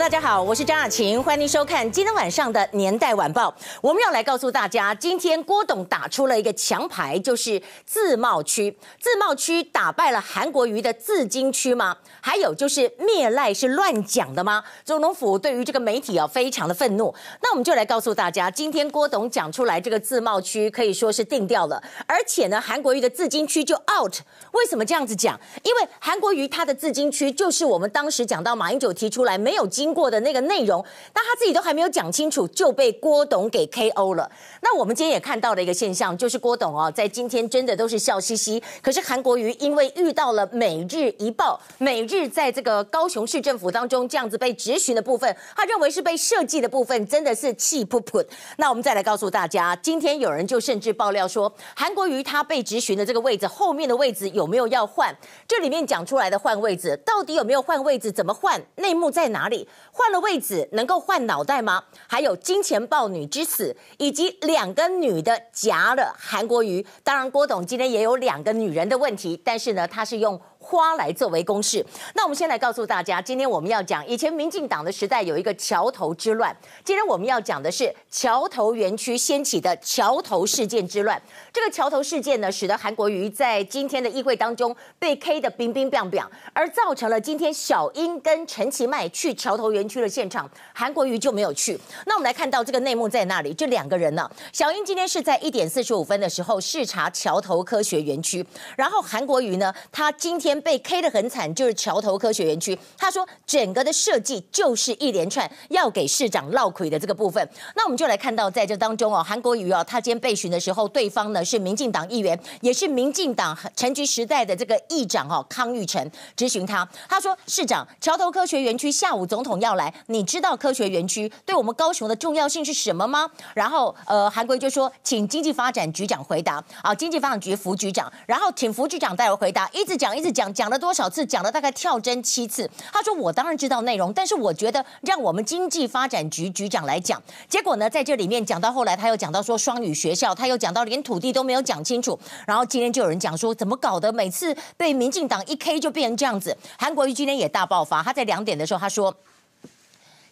大家好，我是张雅琴，欢迎收看今天晚上的《年代晚报》。我们要来告诉大家，今天郭董打出了一个强牌，就是自贸区。自贸区打败了韩国瑜的自金区吗？还有就是灭赖是乱讲的吗？总统府对于这个媒体啊，非常的愤怒。那我们就来告诉大家，今天郭董讲出来这个自贸区可以说是定调了，而且呢，韩国瑜的自金区就 out。为什么这样子讲？因为韩国瑜他的自金区就是我们当时讲到马英九提出来没有金。过的那个内容，但他自己都还没有讲清楚，就被郭董给 KO 了。那我们今天也看到了一个现象，就是郭董哦，在今天真的都是笑嘻嘻。可是韩国瑜因为遇到了《每日一报》，每日在这个高雄市政府当中这样子被质询的部分，他认为是被设计的部分，真的是气噗噗。那我们再来告诉大家，今天有人就甚至爆料说，韩国瑜他被质询的这个位置后面的位置有没有要换？这里面讲出来的换位置，到底有没有换位置？怎么换？内幕在哪里？换了位置能够换脑袋吗？还有金钱豹女之死，以及两个女的夹了韩国瑜。当然，郭董今天也有两个女人的问题，但是呢，他是用。花来作为公式，那我们先来告诉大家，今天我们要讲以前民进党的时代有一个桥头之乱，今天我们要讲的是桥头园区掀起的桥头事件之乱。这个桥头事件呢，使得韩国瑜在今天的议会当中被 K 的冰冰冰冰，而造成了今天小英跟陈其迈去桥头园区的现场，韩国瑜就没有去。那我们来看到这个内幕在哪里？这两个人呢，小英今天是在一点四十五分的时候视察桥头科学园区，然后韩国瑜呢，他今天。被 K 的很惨，就是桥头科学园区。他说，整个的设计就是一连串要给市长落亏的这个部分。那我们就来看到，在这当中哦，韩国瑜哦，他今天被询的时候，对方呢是民进党议员，也是民进党陈菊时代的这个议长哦，康裕成质询他。他说，市长，桥头科学园区下午总统要来，你知道科学园区对我们高雄的重要性是什么吗？然后呃，韩国瑜就说，请经济发展局长回答啊，经济发展局副局长，然后请副局长代为回答，一直讲一直讲。讲讲了多少次？讲了大概跳针七次。他说：“我当然知道内容，但是我觉得让我们经济发展局局长来讲。结果呢，在这里面讲到后来，他又讲到说双语学校，他又讲到连土地都没有讲清楚。然后今天就有人讲说，怎么搞的？每次被民进党一 K 就变成这样子。韩国瑜今天也大爆发，他在两点的时候他说。”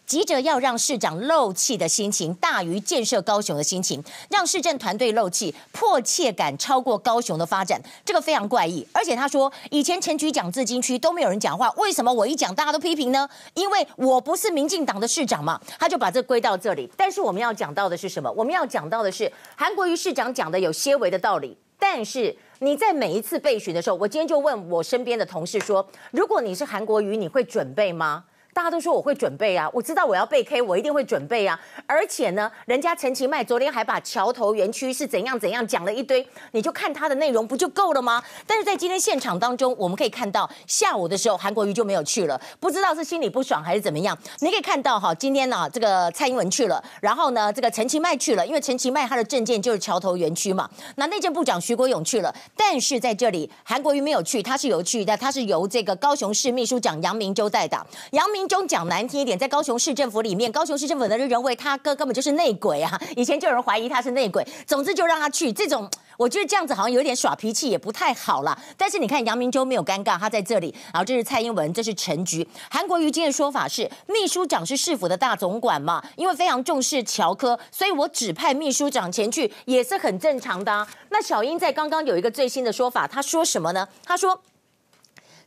急着要让市长漏气的心情大于建设高雄的心情，让市政团队漏气，迫切感超过高雄的发展，这个非常怪异。而且他说，以前陈局讲自金区都没有人讲话，为什么我一讲大家都批评呢？因为我不是民进党的市长嘛。他就把这归到这里。但是我们要讲到的是什么？我们要讲到的是韩国瑜市长讲的有些微的道理。但是你在每一次备询的时候，我今天就问我身边的同事说，如果你是韩国瑜，你会准备吗？大家都说我会准备啊，我知道我要被 K，我一定会准备啊。而且呢，人家陈其迈昨天还把桥头园区是怎样怎样讲了一堆，你就看他的内容不就够了吗？但是在今天现场当中，我们可以看到下午的时候韩国瑜就没有去了，不知道是心里不爽还是怎么样。你可以看到哈，今天呢这个蔡英文去了，然后呢这个陈其迈去了，因为陈其迈他的政见就是桥头园区嘛。那内政部长徐国勇去了，但是在这里韩国瑜没有去，他是有去的，他是由这个高雄市秘书长杨明洲代打，杨明。民众讲难听一点，在高雄市政府里面，高雄市政府的人认为他哥根本就是内鬼啊！以前就有人怀疑他是内鬼，总之就让他去。这种我觉得这样子好像有点耍脾气，也不太好啦。但是你看杨明洲没有尴尬，他在这里。然后这是蔡英文，这是陈菊。韩国瑜今天的说法是，秘书长是市府的大总管嘛，因为非常重视乔科，所以我指派秘书长前去也是很正常的啊。那小英在刚刚有一个最新的说法，他说什么呢？他说。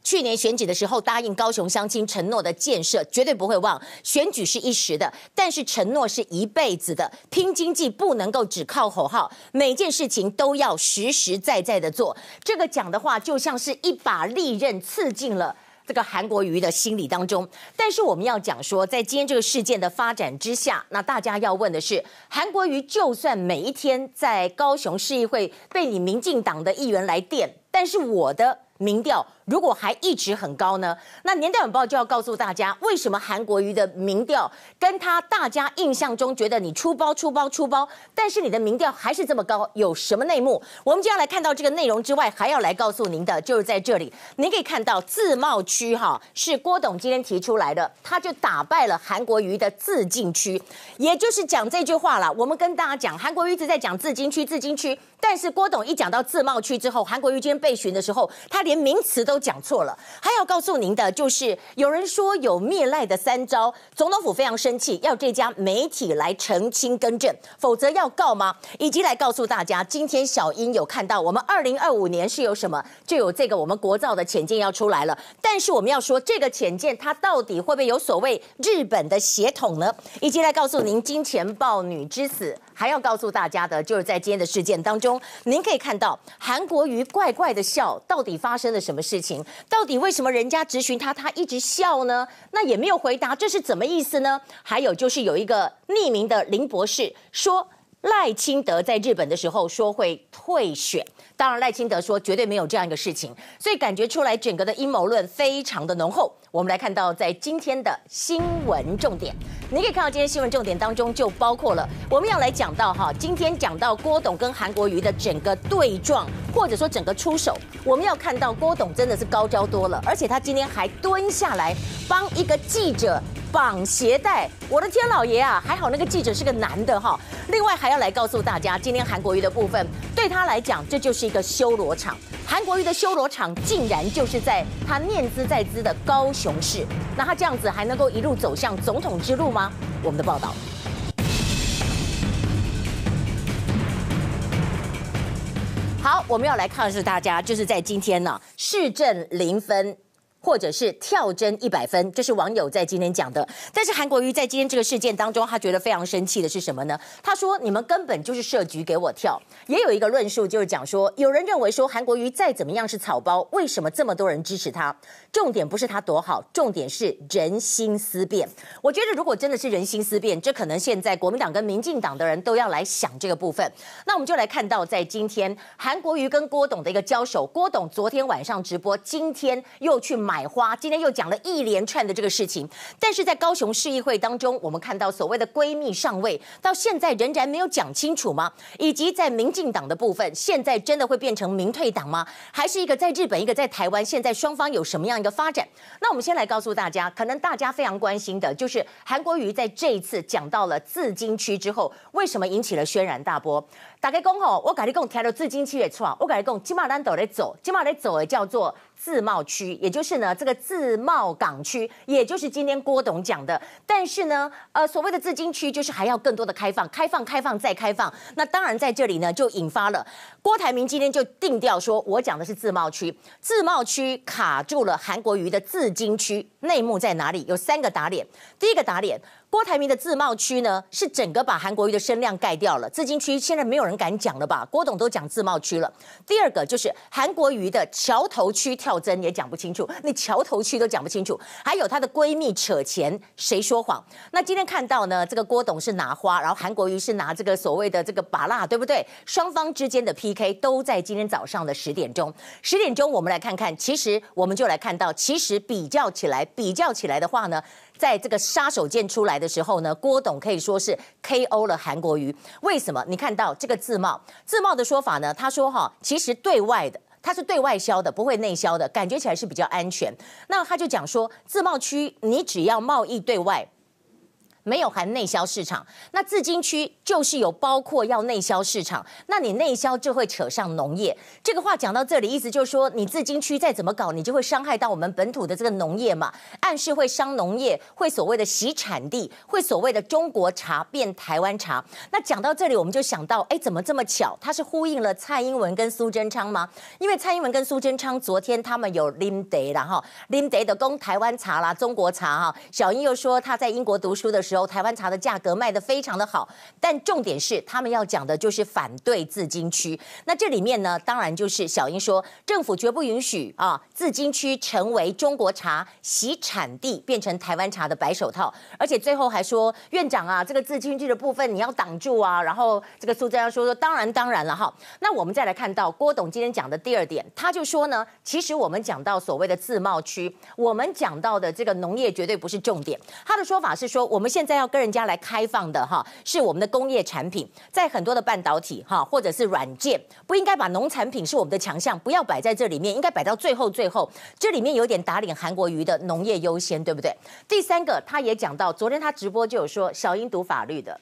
去年选举的时候答应高雄乡亲承诺的建设绝对不会忘，选举是一时的，但是承诺是一辈子的。拼经济不能够只靠口号，每件事情都要实实在在的做。这个讲的话就像是一把利刃刺进了这个韩国瑜的心里当中。但是我们要讲说，在今天这个事件的发展之下，那大家要问的是，韩国瑜就算每一天在高雄市议会被你民进党的议员来电，但是我的民调。如果还一直很高呢？那年代晚报就要告诉大家，为什么韩国瑜的民调跟他大家印象中觉得你出包出包出包，但是你的民调还是这么高，有什么内幕？我们就要来看到这个内容之外，还要来告诉您的，就是在这里，您可以看到自贸区哈是郭董今天提出来的，他就打败了韩国瑜的自禁区，也就是讲这句话了。我们跟大家讲，韩国瑜一直在讲自金区自金区，但是郭董一讲到自贸区之后，韩国瑜今天被询的时候，他连连名词都讲错了。还要告诉您的就是，有人说有灭赖的三招，总统府非常生气，要这家媒体来澄清更正，否则要告吗？以及来告诉大家，今天小英有看到我们二零二五年是有什么，就有这个我们国造的潜舰要出来了。但是我们要说，这个潜舰它到底会不会有所谓日本的血统呢？以及来告诉您，金钱豹女之死。还要告诉大家的，就是在今天的事件当中，您可以看到韩国瑜怪怪的笑，到底发发生了什么事情？到底为什么人家质询他，他一直笑呢？那也没有回答，这是怎么意思呢？还有就是有一个匿名的林博士说，赖清德在日本的时候说会退选。当然，赖清德说绝对没有这样一个事情，所以感觉出来整个的阴谋论非常的浓厚。我们来看到在今天的新闻重点，你可以看到今天新闻重点当中就包括了我们要来讲到哈，今天讲到郭董跟韩国瑜的整个对撞，或者说整个出手，我们要看到郭董真的是高招多了，而且他今天还蹲下来帮一个记者。绑鞋带，我的天老爷啊！还好那个记者是个男的哈。另外还要来告诉大家，今天韩国瑜的部分对他来讲，这就是一个修罗场。韩国瑜的修罗场竟然就是在他念兹在兹的高雄市。那他这样子还能够一路走向总统之路吗？我们的报道。好，我们要来看的是大家就是在今天呢，市政零分。或者是跳针一百分，这是网友在今天讲的。但是韩国瑜在今天这个事件当中，他觉得非常生气的是什么呢？他说：“你们根本就是设局给我跳。”也有一个论述就是讲说，有人认为说韩国瑜再怎么样是草包，为什么这么多人支持他？重点不是他多好，重点是人心思变。我觉得如果真的是人心思变，这可能现在国民党跟民进党的人都要来想这个部分。那我们就来看到在今天韩国瑜跟郭董的一个交手，郭董昨天晚上直播，今天又去买。买花，今天又讲了一连串的这个事情，但是在高雄市议会当中，我们看到所谓的闺蜜上位，到现在仍然没有讲清楚吗？以及在民进党的部分，现在真的会变成民退党吗？还是一个在日本，一个在台湾，现在双方有什么样一个发展？那我们先来告诉大家，可能大家非常关心的就是韩国瑜在这一次讲到了自金区之后，为什么引起了轩然大波？大家讲吼，我跟你讲，提到自金区也错，我跟你讲，今嘛咱都在走，今嘛在走的叫做。自贸区，也就是呢，这个自贸港区，也就是今天郭董讲的。但是呢，呃，所谓的自金区，就是还要更多的开放，开放，开放再开放。那当然在这里呢，就引发了郭台铭今天就定调说，我讲的是自贸区，自贸区卡住了韩国瑜的自金区，内幕在哪里？有三个打脸，第一个打脸。郭台铭的自贸区呢，是整个把韩国瑜的声量盖掉了。自金区现在没有人敢讲了吧？郭董都讲自贸区了。第二个就是韩国瑜的桥头区跳针也讲不清楚，那桥头区都讲不清楚。还有她的闺蜜扯钱，谁说谎？那今天看到呢，这个郭董是拿花，然后韩国瑜是拿这个所谓的这个把蜡，对不对？双方之间的 PK 都在今天早上的十点钟。十点钟我们来看看，其实我们就来看到，其实比较起来，比较起来的话呢。在这个杀手锏出来的时候呢，郭董可以说是 KO 了韩国瑜。为什么？你看到这个自贸，自贸的说法呢？他说哈，其实对外的，它是对外销的，不会内销的，感觉起来是比较安全。那他就讲说，自贸区你只要贸易对外。没有含内销市场，那自金区就是有包括要内销市场，那你内销就会扯上农业。这个话讲到这里，意思就是说，你自金区再怎么搞，你就会伤害到我们本土的这个农业嘛，暗示会伤农业，会所谓的洗产地，会所谓的中国茶变台湾茶。那讲到这里，我们就想到，哎，怎么这么巧？他是呼应了蔡英文跟苏贞昌吗？因为蔡英文跟苏贞昌昨天他们有啉茶啦哈，啉茶的供台湾茶啦，中国茶哈。小英又说他在英国读书的时候。时候，台湾茶的价格卖得非常的好，但重点是他们要讲的就是反对自金区。那这里面呢，当然就是小英说，政府绝不允许啊，自金区成为中国茶洗产地，变成台湾茶的白手套。而且最后还说，院长啊，这个自金区的部分你要挡住啊。然后这个苏贞昌说说，当然当然了哈。那我们再来看到郭董今天讲的第二点，他就说呢，其实我们讲到所谓的自贸区，我们讲到的这个农业绝对不是重点。他的说法是说，我们现现在要跟人家来开放的哈，是我们的工业产品，在很多的半导体哈，或者是软件，不应该把农产品是我们的强项，不要摆在这里面，应该摆到最后最后。这里面有点打脸韩国瑜的农业优先，对不对？第三个，他也讲到，昨天他直播就有说，小英读法律的。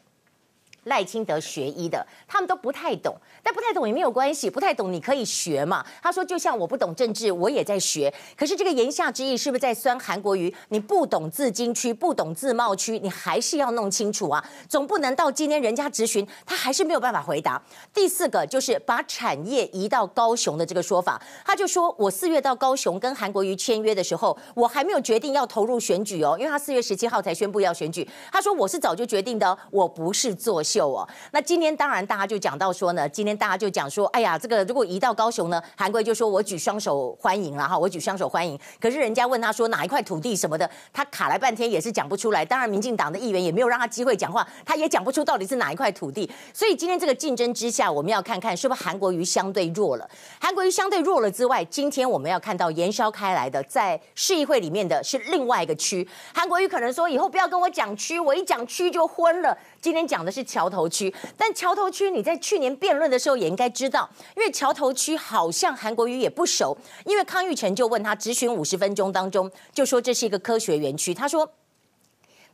赖清德学医的，他们都不太懂，但不太懂也没有关系，不太懂你可以学嘛。他说，就像我不懂政治，我也在学。可是这个言下之意是不是在酸韩国瑜？你不懂自经区，不懂自贸区，你还是要弄清楚啊，总不能到今天人家质询，他还是没有办法回答。第四个就是把产业移到高雄的这个说法，他就说我四月到高雄跟韩国瑜签约的时候，我还没有决定要投入选举哦，因为他四月十七号才宣布要选举。他说我是早就决定的，我不是作秀哦。那今天当然大家就讲到说呢，今天大家就讲说，哎呀，这个如果移到高雄呢，韩国就说我举双手欢迎了哈，我举双手欢迎。可是人家问他说哪一块土地什么的，他卡来半天也是讲不出来。当然民进党的议员也没有让他机会讲话，他也讲不出到底是哪一块土地。所以今天这个竞争之下，我们要看看是不是韩国瑜相对弱了。韩国瑜相对弱了之外，今天我们要看到延烧开来的在市议会里面的是另外一个区。韩国瑜可能说以后不要跟我讲区，我一讲区就昏了。今天讲的是桥头区，但桥头区你在去年辩论的时候也应该知道，因为桥头区好像韩国瑜也不熟，因为康玉成就问他质询五十分钟当中就说这是一个科学园区，他说。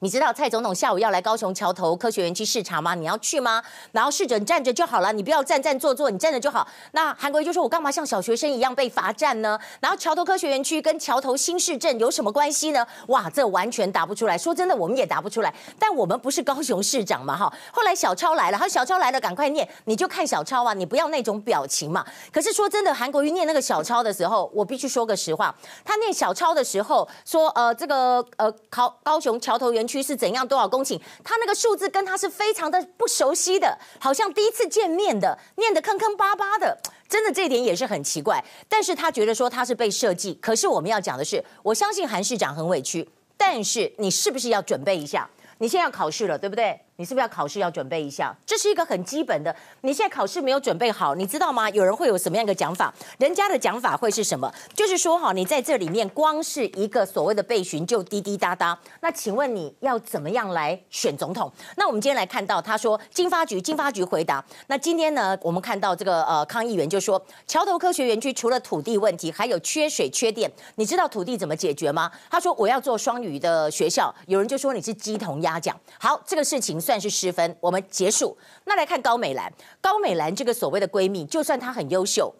你知道蔡总统下午要来高雄桥头科学园区视察吗？你要去吗？然后市长站着就好了，你不要站站坐坐，你站着就好。那韩国瑜就说：“我干嘛像小学生一样被罚站呢？”然后桥头科学园区跟桥头新市镇有什么关系呢？哇，这完全答不出来。说真的，我们也答不出来。但我们不是高雄市长嘛，哈。后来小超来了，他说小超来了，赶快念，你就看小超啊，你不要那种表情嘛。可是说真的，韩国瑜念那个小超的时候，我必须说个实话，他念小超的时候说：“呃，这个呃，高高雄桥头园。”区是怎样多少公顷？他那个数字跟他是非常的不熟悉的，好像第一次见面的，念的坑坑巴巴的，真的这一点也是很奇怪。但是他觉得说他是被设计，可是我们要讲的是，我相信韩市长很委屈，但是你是不是要准备一下？你现在要考试了，对不对？你是不是要考试要准备一下？这是一个很基本的。你现在考试没有准备好，你知道吗？有人会有什么样的讲法？人家的讲法会是什么？就是说哈，你在这里面光是一个所谓的备询就滴滴答答。那请问你要怎么样来选总统？那我们今天来看到他说经发局，经发局回答。那今天呢，我们看到这个呃康议员就说，桥头科学园区除了土地问题，还有缺水缺电。你知道土地怎么解决吗？他说我要做双语的学校。有人就说你是鸡同鸭讲。好，这个事情。算是失分，我们结束。那来看高美兰，高美兰这个所谓的闺蜜，就算她很优秀。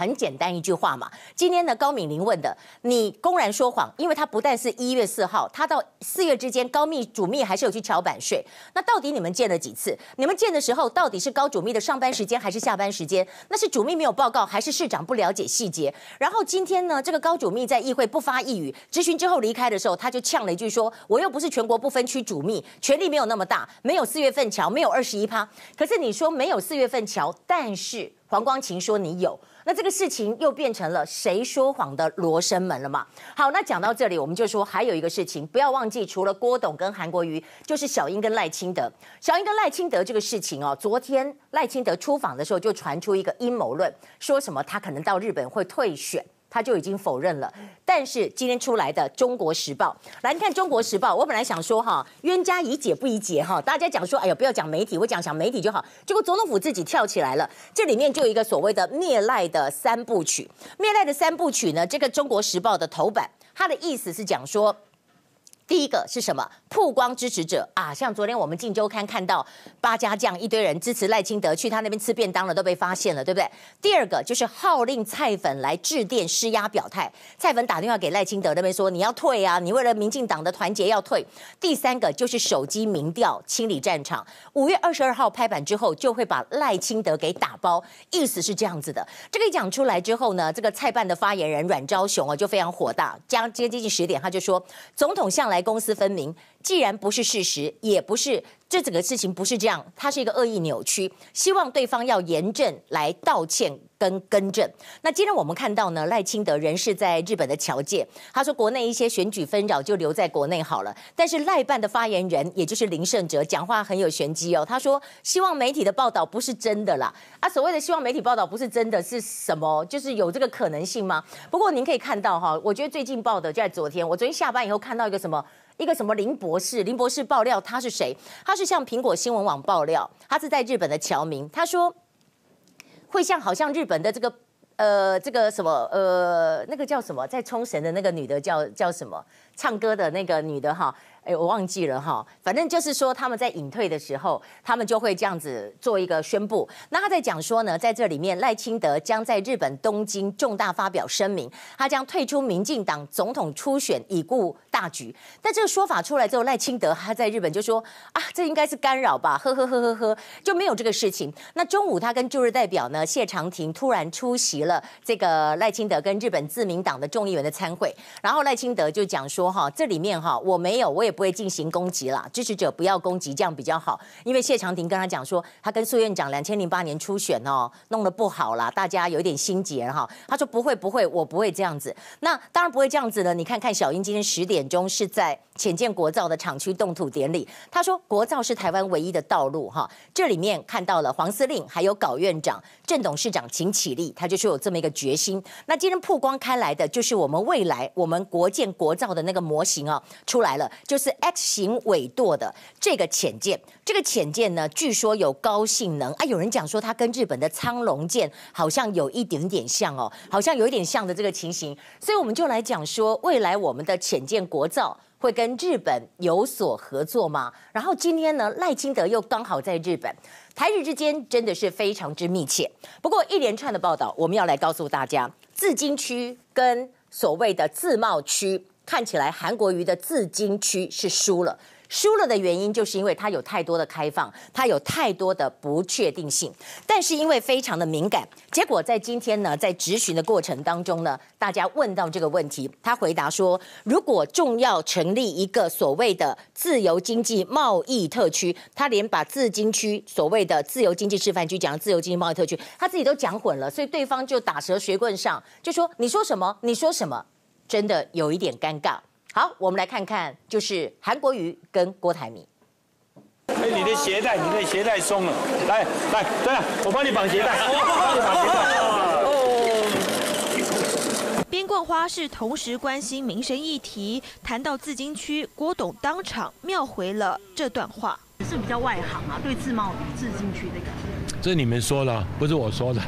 很简单一句话嘛，今天呢，高敏玲问的，你公然说谎，因为他不但是一月四号，他到四月之间，高密主秘还是有去桥版税。那到底你们见了几次？你们见的时候，到底是高主秘的上班时间还是下班时间？那是主秘没有报告，还是市长不了解细节？然后今天呢，这个高主秘在议会不发一语，质询之后离开的时候，他就呛了一句说：“我又不是全国不分区主秘，权力没有那么大，没有四月份桥，没有二十一趴。可是你说没有四月份桥，但是黄光芹说你有。”那这个事情又变成了谁说谎的罗生门了嘛？好，那讲到这里，我们就说还有一个事情，不要忘记，除了郭董跟韩国瑜，就是小英跟赖清德。小英跟赖清德这个事情哦，昨天赖清德出访的时候就传出一个阴谋论，说什么他可能到日本会退选。他就已经否认了，但是今天出来的《中国时报》来，你看《中国时报》，我本来想说哈，冤家宜解不宜结哈，大家讲说，哎呀，不要讲媒体，我讲讲媒体就好。结果总统府自己跳起来了，这里面就有一个所谓的灭赖的三部曲，灭赖的三部曲呢，这个《中国时报》的头版，它的意思是讲说。第一个是什么？曝光支持者啊，像昨天我们《镜周刊》看到八家将一堆人支持赖清德去他那边吃便当了，都被发现了，对不对？第二个就是号令蔡粉来致电施压表态，蔡粉打电话给赖清德那边说，你要退啊，你为了民进党的团结要退。第三个就是手机民调清理战场，五月二十二号拍板之后就会把赖清德给打包，意思是这样子的。这个一讲出来之后呢，这个蔡办的发言人阮昭雄啊就非常火大，将接近十点他就说，总统向来。公私分明，既然不是事实，也不是这整个事情不是这样，它是一个恶意扭曲，希望对方要严正来道歉跟更正。那今天我们看到呢，赖清德人是在日本的侨界，他说国内一些选举纷扰就留在国内好了。但是赖办的发言人，也就是林胜哲，讲话很有玄机哦。他说希望媒体的报道不是真的啦，啊，所谓的希望媒体报道不是真的是什么？就是有这个可能性吗？不过您可以看到哈，我觉得最近报的就在昨天，我昨天下班以后看到一个什么。一个什么林博士？林博士爆料他是谁？他是向苹果新闻网爆料，他是在日本的侨民。他说会像好像日本的这个呃这个什么呃那个叫什么，在冲绳的那个女的叫叫什么？唱歌的那个女的哈。我忘记了哈，反正就是说他们在隐退的时候，他们就会这样子做一个宣布。那他在讲说呢，在这里面赖清德将在日本东京重大发表声明，他将退出民进党总统初选，以顾大局。但这个说法出来之后，赖清德他在日本就说啊，这应该是干扰吧，呵呵呵呵呵，就没有这个事情。那中午他跟驻日代表呢谢长廷突然出席了这个赖清德跟日本自民党的众议员的参会，然后赖清德就讲说哈，这里面哈我没有，我也。不会进行攻击啦，支持者不要攻击，这样比较好。因为谢长廷跟他讲说，他跟苏院长两千零八年初选哦，弄得不好啦，大家有点心结哈。他说不会不会，我不会这样子。那当然不会这样子了。你看看小英今天十点钟是在潜舰国造的厂区动土典礼，他说国造是台湾唯一的道路哈。这里面看到了黄司令，还有郜院长、郑董事长请起立，他就说有这么一个决心。那今天曝光开来的就是我们未来我们国建国造的那个模型啊出来了，就是。X 型尾舵的这个潜舰，这个潜舰呢，据说有高性能啊。有人讲说它跟日本的苍龙舰好像有一点点像哦，好像有一点像的这个情形。所以我们就来讲说，未来我们的潜舰国造会跟日本有所合作吗？然后今天呢，赖清德又刚好在日本，台日之间真的是非常之密切。不过一连串的报道，我们要来告诉大家，自经区跟所谓的自贸区。看起来韩国瑜的自经区是输了，输了的原因就是因为它有太多的开放，它有太多的不确定性。但是因为非常的敏感，结果在今天呢，在质询的过程当中呢，大家问到这个问题，他回答说，如果重要成立一个所谓的自由经济贸易特区，他连把自经区所谓的自由经济示范区讲自由经济贸易特区，他自己都讲混了，所以对方就打蛇随棍上，就说你说什么？你说什么？真的有一点尴尬。好，我们来看看，就是韩国瑜跟郭台铭。哎，你的鞋带，你的鞋带松了。来来，对了，我帮你绑鞋带。帮你绑鞋带。哦。边逛花市，同时关心民生议题。谈到自金区，郭董当场妙回了这段话。是比较外行啊，对自贸自金区的感觉。这你们说的，不是我说的。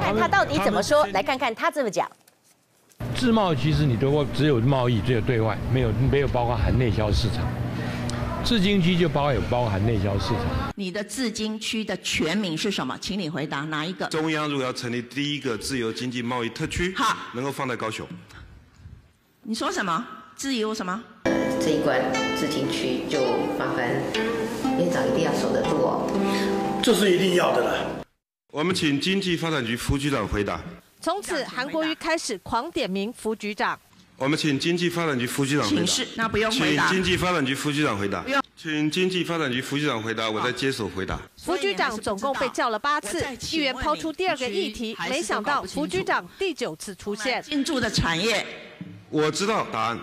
看他到底怎么说，来看看他这么讲。自贸其实你都只有贸易，只有对外，没有没有包括含内销市场。自经区就包括有包含内销市场。你的自经区的全名是什么？请你回答哪一个？中央如果要成立第一个自由经济贸易特区，好，能够放在高雄。你说什么？自由什么？这一关自经区就麻烦院长一定要守得住哦。这是一定要的了。我们请经济发展局副局长回答。从此，韩国瑜开始狂点名副局长。我们请经济发展局副局长回答。那不用回答。请经济发展局副局长回答。不用。请经济发展局副局长回答，我再接手回答。副局长总共被叫了八次，议员抛出第二个议题，没想到副局长第九次出现。进驻的产业，我知道答案，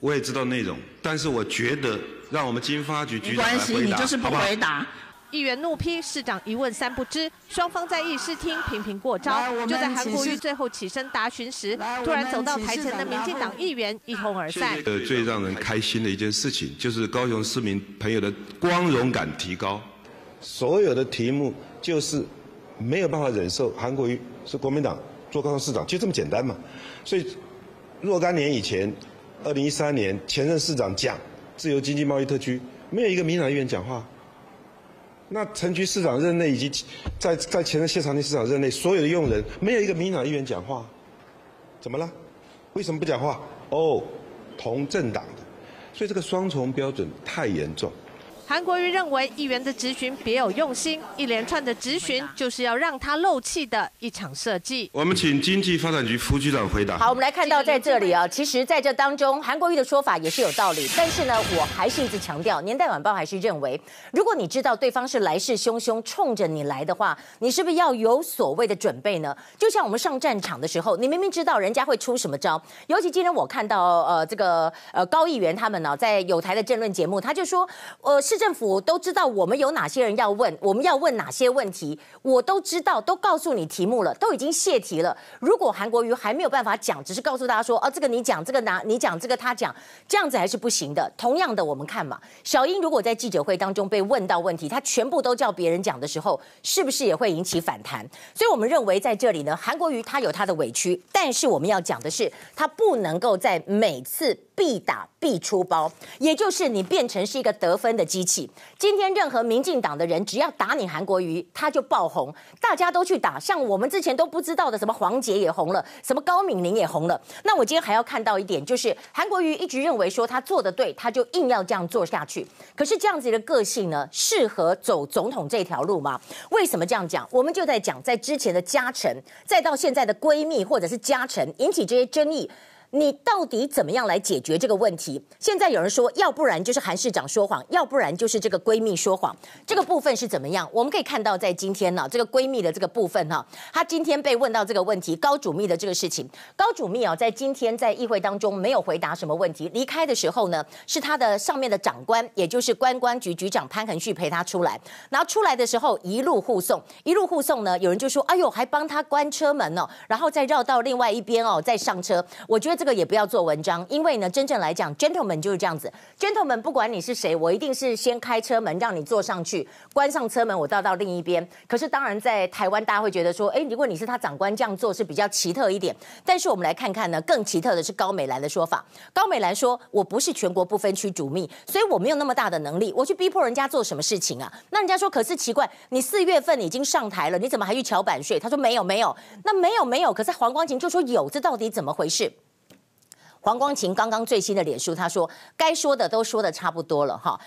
我也知道内容，但是我觉得让我们经发局局长来回答，没关系，你就是不回答。议员怒批市长一问三不知，双方在议事厅频频过招。就在韩国瑜最后起身答询时，突然走到台前的民进党议员一哄而散。呃，最让人开心的一件事情，就是高雄市民朋友的光荣感提高。所有的题目就是没有办法忍受韩国瑜是国民党做高雄市长，就这么简单嘛。所以若干年以前，二零一三年前任市长讲自由经济贸易特区，没有一个民进党议员讲话。那陈局市长任内，以及在在前任县长廷市长任内，所有的用人没有一个民党议员讲话，怎么了？为什么不讲话？哦，同政党的，所以这个双重标准太严重。韩国瑜认为议员的质询别有用心，一连串的质询就是要让他漏气的一场设计。我们请经济发展局副局长回答。好，我们来看到在这里啊，其实在这当中，韩国瑜的说法也是有道理，但是呢，我还是一直强调，年代晚报还是认为，如果你知道对方是来势汹汹冲着你来的话，你是不是要有所谓的准备呢？就像我们上战场的时候，你明明知道人家会出什么招，尤其今天我看到呃这个呃高议员他们呢，在有台的政论节目，他就说呃是。政府都知道我们有哪些人要问，我们要问哪些问题，我都知道，都告诉你题目了，都已经泄题了。如果韩国瑜还没有办法讲，只是告诉大家说，哦，这个你讲，这个拿你讲，这个他讲，这样子还是不行的。同样的，我们看嘛，小英如果在记者会当中被问到问题，他全部都叫别人讲的时候，是不是也会引起反弹？所以我们认为在这里呢，韩国瑜他有他的委屈，但是我们要讲的是，他不能够在每次。必打必出包，也就是你变成是一个得分的机器。今天任何民进党的人只要打你韩国瑜，他就爆红，大家都去打。像我们之前都不知道的，什么黄杰也红了，什么高敏玲也红了。那我今天还要看到一点，就是韩国瑜一直认为说他做得对，他就硬要这样做下去。可是这样子的个性呢，适合走总统这条路吗？为什么这样讲？我们就在讲，在之前的嘉诚，再到现在的闺蜜或者是嘉诚，引起这些争议。你到底怎么样来解决这个问题？现在有人说，要不然就是韩市长说谎，要不然就是这个闺蜜说谎。这个部分是怎么样？我们可以看到，在今天呢，这个闺蜜的这个部分哈，她今天被问到这个问题，高主密的这个事情，高主密啊，在今天在议会当中没有回答什么问题。离开的时候呢，是他的上面的长官，也就是观光局局长潘恒旭陪他出来。然后出来的时候一路护送，一路护送呢，有人就说：“哎呦，还帮他关车门哦，然后再绕到另外一边哦，再上车。”我觉得。这个也不要做文章，因为呢，真正来讲，gentleman 就是这样子。gentleman 不管你是谁，我一定是先开车门让你坐上去，关上车门，我倒到另一边。可是当然，在台湾，大家会觉得说，哎，如果你是他长官这样做是比较奇特一点。但是我们来看看呢，更奇特的是高美兰的说法。高美兰说：“我不是全国不分区主秘，所以我没有那么大的能力，我去逼迫人家做什么事情啊？”那人家说：“可是奇怪，你四月份已经上台了，你怎么还去乔版税？”他说：“没有，没有。”那没有，没有。可是黄光芹就说有，这到底怎么回事？黄光琴刚刚最新的脸书，他说该说的都说的差不多了哈，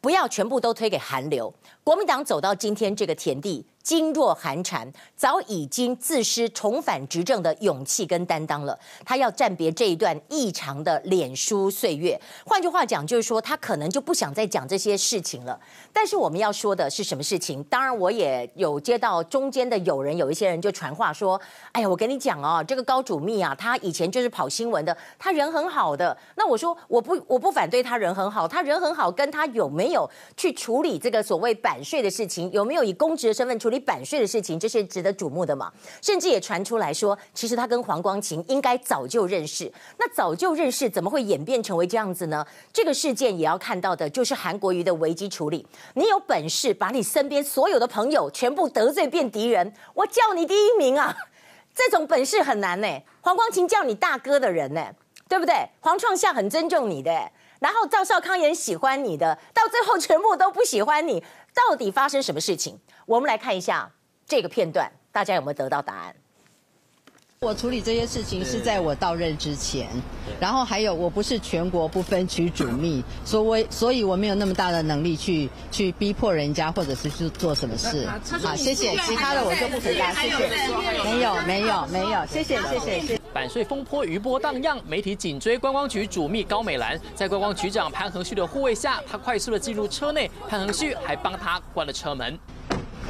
不要全部都推给韩流。国民党走到今天这个田地。噤若寒蝉，早已经自失重返执政的勇气跟担当了。他要暂别这一段异常的脸书岁月。换句话讲，就是说他可能就不想再讲这些事情了。但是我们要说的是什么事情？当然，我也有接到中间的友人，有一些人就传话说：“哎呀，我跟你讲哦，这个高主密啊，他以前就是跑新闻的，他人很好的。”那我说我不我不反对他人很好，他人很好，跟他有没有去处理这个所谓版税的事情，有没有以公职的身份处理版税的事情，这是值得瞩目的嘛？甚至也传出来说，其实他跟黄光芹应该早就认识。那早就认识，怎么会演变成为这样子呢？这个事件也要看到的，就是韩国瑜的危机处理。你有本事把你身边所有的朋友全部得罪变敌人，我叫你第一名啊！这种本事很难呢。黄光芹叫你大哥的人呢，对不对？黄创夏很尊重你的，然后赵少康也喜欢你的，到最后全部都不喜欢你。到底发生什么事情？我们来看一下这个片段，大家有没有得到答案？我处理这些事情是在我到任之前，然后还有我不是全国不分区主秘，所以所以我没有那么大的能力去去逼迫人家，或者是去做什么事。好，谢谢，其他的我就不回答，谢谢。没有，没有，没有，谢谢，谢谢，谢谢。版税风波余波荡漾，媒体紧追观光局主秘高美兰，在观光局长潘恒旭的护卫下，他快速的进入车内，潘恒旭还帮他关了车门。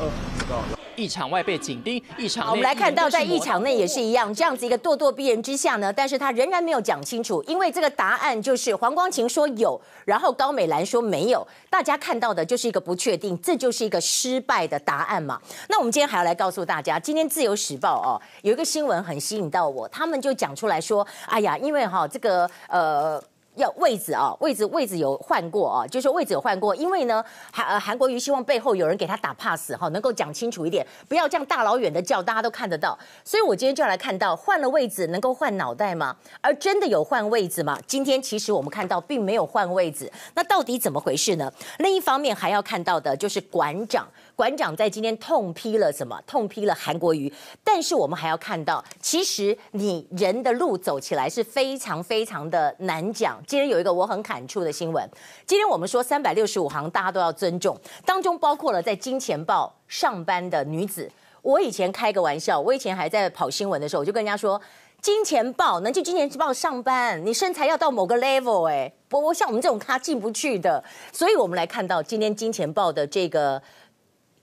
哦，知道了。议场外被紧盯，一场内我们来看到，在一场内也是一样，这样子一个咄咄逼人之下呢，但是他仍然没有讲清楚，因为这个答案就是黄光芹说有，然后高美兰说没有，大家看到的就是一个不确定，这就是一个失败的答案嘛。那我们今天还要来告诉大家，今天自由时报哦有一个新闻很吸引到我，他们就讲出来说，哎呀，因为哈这个呃。要位置啊，位置位置有换过啊，就是说位置有换过，因为呢，韩韩国瑜希望背后有人给他打 pass 哈，能够讲清楚一点，不要这样大老远的叫，大家都看得到。所以我今天就要来看到换了位置能够换脑袋吗？而真的有换位置吗？今天其实我们看到并没有换位置，那到底怎么回事呢？另一方面还要看到的就是馆长。馆长在今天痛批了什么？痛批了韩国瑜。但是我们还要看到，其实你人的路走起来是非常非常的难讲。今天有一个我很感触的新闻。今天我们说三百六十五行，大家都要尊重，当中包括了在金钱豹上班的女子。我以前开个玩笑，我以前还在跑新闻的时候，我就跟人家说，金钱豹能去金钱豹上班，你身材要到某个 level 哎，不过像我们这种咖进不去的。所以我们来看到今天金钱豹的这个。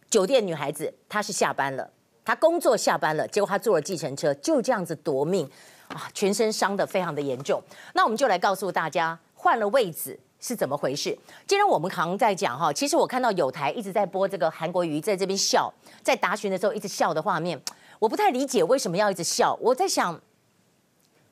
酒店女孩子，她是下班了，她工作下班了，结果她坐了计程车，就这样子夺命啊，全身伤得非常的严重。那我们就来告诉大家，换了位置是怎么回事。今天我们常在讲哈，其实我看到有台一直在播这个韩国瑜在这边笑，在答询的时候一直笑的画面，我不太理解为什么要一直笑。我在想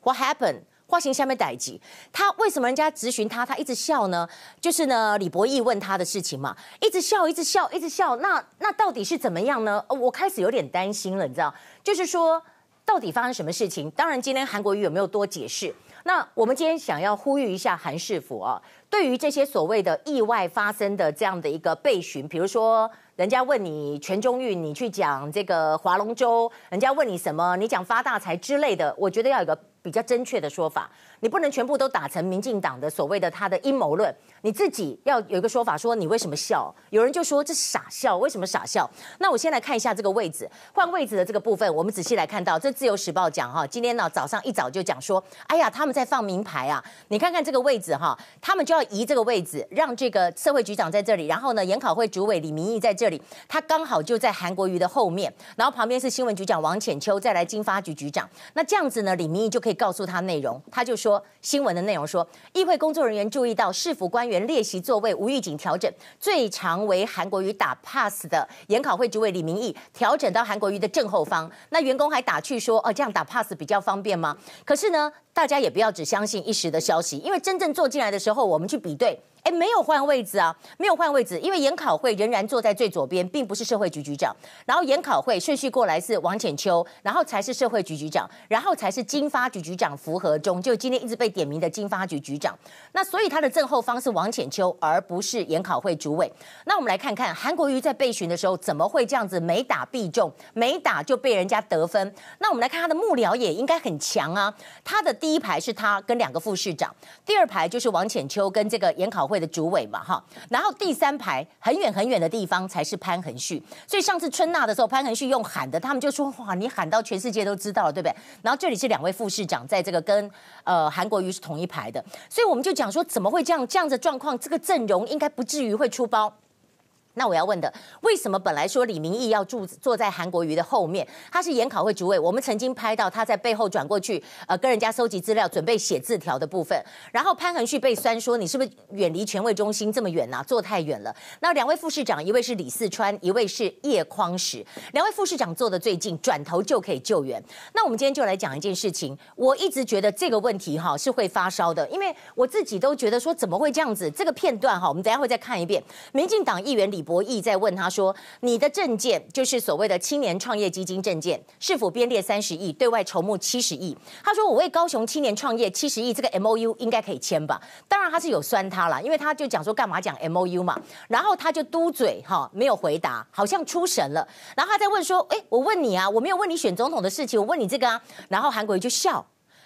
，What happened？花型下面逮鸡，他为什么人家质询他，他一直笑呢？就是呢，李博义问他的事情嘛，一直笑，一直笑，一直笑。那那到底是怎么样呢？我开始有点担心了，你知道，就是说到底发生什么事情？当然，今天韩国瑜有没有多解释？那我们今天想要呼吁一下韩市府啊，对于这些所谓的意外发生的这样的一个备询，比如说人家问你全中运，你去讲这个划龙舟；人家问你什么，你讲发大财之类的，我觉得要有个比较正确的说法。你不能全部都打成民进党的所谓的他的阴谋论，你自己要有一个说法，说你为什么笑？有人就说这傻笑，为什么傻笑？那我先来看一下这个位置，换位置的这个部分，我们仔细来看到，这自由时报讲哈，今天呢早上一早就讲说，哎呀，他们在放名牌啊，你看看这个位置哈，他们就要移这个位置，让这个社会局长在这里，然后呢研考会主委李明义在这里，他刚好就在韩国瑜的后面，然后旁边是新闻局长王浅秋，再来经发局局长，那这样子呢，李明义就可以告诉他内容，他就说。新闻的内容说，议会工作人员注意到市府官员列席座位无预警调整，最常为韩国瑜打 pass 的研考会主委李明义调整到韩国瑜的正后方。那员工还打趣说：“哦，这样打 pass 比较方便吗？”可是呢，大家也不要只相信一时的消息，因为真正坐进来的时候，我们去比对。哎，没有换位置啊，没有换位置，因为研考会仍然坐在最左边，并不是社会局局长。然后研考会顺序过来是王浅秋，然后才是社会局局长，然后才是经发局局长符合中，就今天一直被点名的经发局局长。那所以他的正后方是王浅秋，而不是研考会主委。那我们来看看韩国瑜在备询的时候怎么会这样子，没打必中，没打就被人家得分。那我们来看他的幕僚也应该很强啊，他的第一排是他跟两个副市长，第二排就是王浅秋跟这个研考会。的主委嘛，哈，然后第三排很远很远的地方才是潘恒旭，所以上次春娜的时候，潘恒旭用喊的，他们就说哇，你喊到全世界都知道了，对不对？然后这里是两位副市长，在这个跟呃韩国瑜是同一排的，所以我们就讲说，怎么会这样？这样的状况，这个阵容应该不至于会出包。那我要问的，为什么本来说李明义要住坐在韩国瑜的后面？他是研考会主委，我们曾经拍到他在背后转过去，呃，跟人家收集资料，准备写字条的部分。然后潘恒旭被酸说，你是不是远离权位中心这么远呐、啊？坐太远了。那两位副市长，一位是李四川，一位是叶匡时，两位副市长坐的最近，转头就可以救援。那我们今天就来讲一件事情，我一直觉得这个问题哈是会发烧的，因为我自己都觉得说怎么会这样子？这个片段哈，我们等下会再看一遍。民进党议员李。博弈在问他说：“你的证件就是所谓的青年创业基金证件，是否编列三十亿，对外筹募七十亿？”他说：“我为高雄青年创业七十亿，这个 M O U 应该可以签吧？”当然他是有酸他了，因为他就讲说干嘛讲 M O U 嘛，然后他就嘟嘴哈，没有回答，好像出神了。然后他在问说：“哎，我问你啊，我没有问你选总统的事情，我问你这个啊。”然后韩国瑜就笑，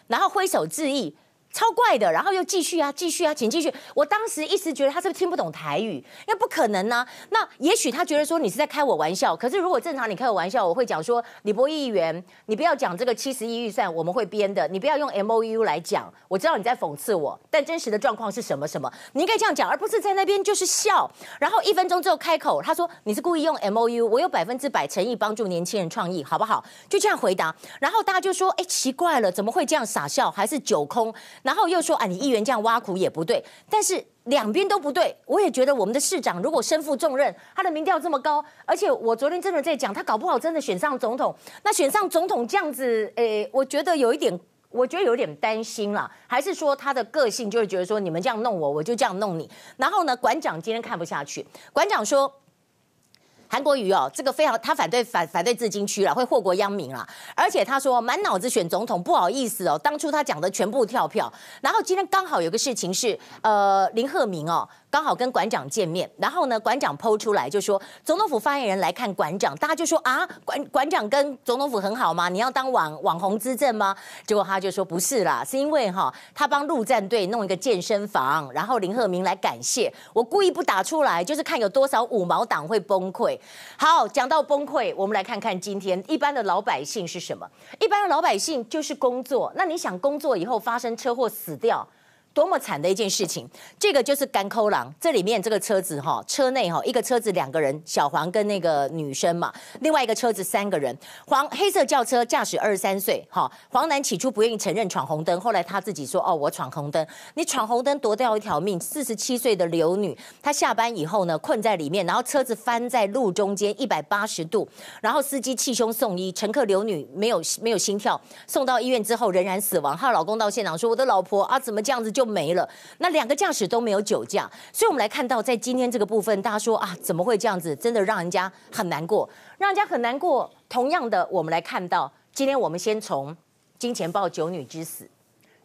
然后挥手致意。超怪的，然后又继续啊，继续啊，请继续。我当时一时觉得他是不是听不懂台语？因为不可能呢、啊。那也许他觉得说你是在开我玩笑。可是如果正常你开我玩笑，我会讲说李博议员，你不要讲这个七十亿预算，我们会编的。你不要用 M O U 来讲，我知道你在讽刺我，但真实的状况是什么什么？你应该这样讲，而不是在那边就是笑。然后一分钟之后开口，他说你是故意用 M O U，我有百分之百诚意帮助年轻人创意，好不好？就这样回答。然后大家就说，哎，奇怪了，怎么会这样傻笑？还是酒空？然后又说啊，你议员这样挖苦也不对，但是两边都不对。我也觉得我们的市长如果身负重任，他的民调这么高，而且我昨天真的在讲，他搞不好真的选上总统。那选上总统这样子，诶，我觉得有一点，我觉得有点担心了。还是说他的个性就是觉得说，你们这样弄我，我就这样弄你。然后呢，馆长今天看不下去，馆长说。韩国瑜哦，这个非常，他反对反反对自金区了，会祸国殃民啊。而且他说满脑子选总统，不好意思哦，当初他讲的全部跳票。然后今天刚好有个事情是，呃，林鹤明哦。刚好跟馆长见面，然后呢，馆长剖出来就说，总统府发言人来看馆长，大家就说啊，馆馆长跟总统府很好吗？你要当网网红之正吗？结果他就说不是啦，是因为哈，他帮陆战队弄一个健身房，然后林鹤明来感谢，我故意不打出来，就是看有多少五毛党会崩溃。好，讲到崩溃，我们来看看今天一般的老百姓是什么？一般的老百姓就是工作，那你想工作以后发生车祸死掉？多么惨的一件事情！这个就是干扣郎，这里面这个车子哈，车内哈，一个车子两个人，小黄跟那个女生嘛，另外一个车子三个人，黄黑色轿车驾驶二十三岁，哈，黄男起初不愿意承认闯红灯，后来他自己说哦，我闯红灯，你闯红灯夺掉一条命，四十七岁的刘女，她下班以后呢，困在里面，然后车子翻在路中间一百八十度，然后司机气胸送医，乘客刘女没有没有心跳，送到医院之后仍然死亡，她老公到现场说，我的老婆啊，怎么这样子就。没了。那两个驾驶都没有酒驾，所以我们来看到，在今天这个部分，大家说啊，怎么会这样子？真的让人家很难过，让人家很难过。同样的，我们来看到，今天我们先从金钱豹九女之死，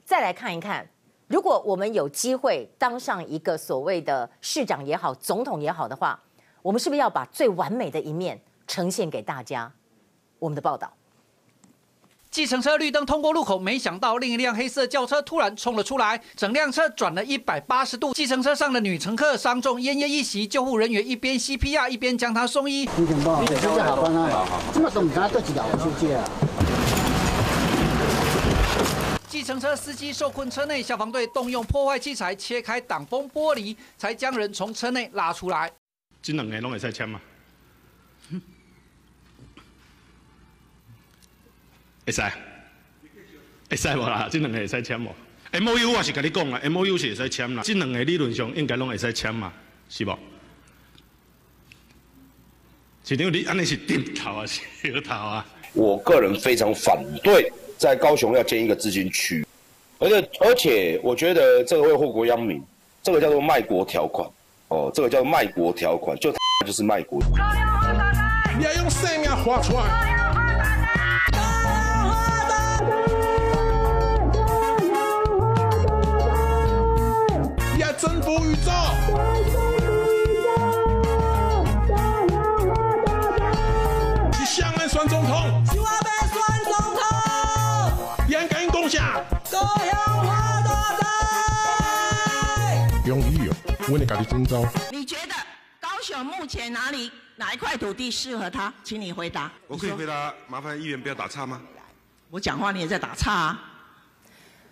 再来看一看，如果我们有机会当上一个所谓的市长也好、总统也好的话，我们是不是要把最完美的一面呈现给大家？我们的报道。计程车绿灯通过路口，没想到另一辆黑色轿车突然冲了出来，整辆车转了一百八十度。计程车上的女乘客伤重，奄奄一息。救护人员一边 CPR 一边将她送医。你警报，这好办啊！这么动，他这几条出去啊！计程车司机受困车内，消防队动用破坏器材切开挡风玻璃，才将人从车内拉出来。这两个拢会使签吗？会使，会使无啦？这两个会使签无？M O U 我是跟你讲啦，M O U 是会使签啦。这两个理论上应该拢会使签嘛，是无？市长，你安尼是点头啊，是摇头啊？我个人非常反对在高雄要建一个自军区，而且而且我觉得这个会祸国殃民，这个叫做卖国条款，哦，这个叫做卖国条款，就就是卖国。你要用生命划出来。征服宇宙！是向安选总统，是我要选总统。严格共享，高雄花大仔。容易哦，我你搞的征招。你觉得高雄目前哪里哪一块土地适合他？请你回答。我可以回答，麻烦议员不要打岔吗？我讲话你也在打岔啊。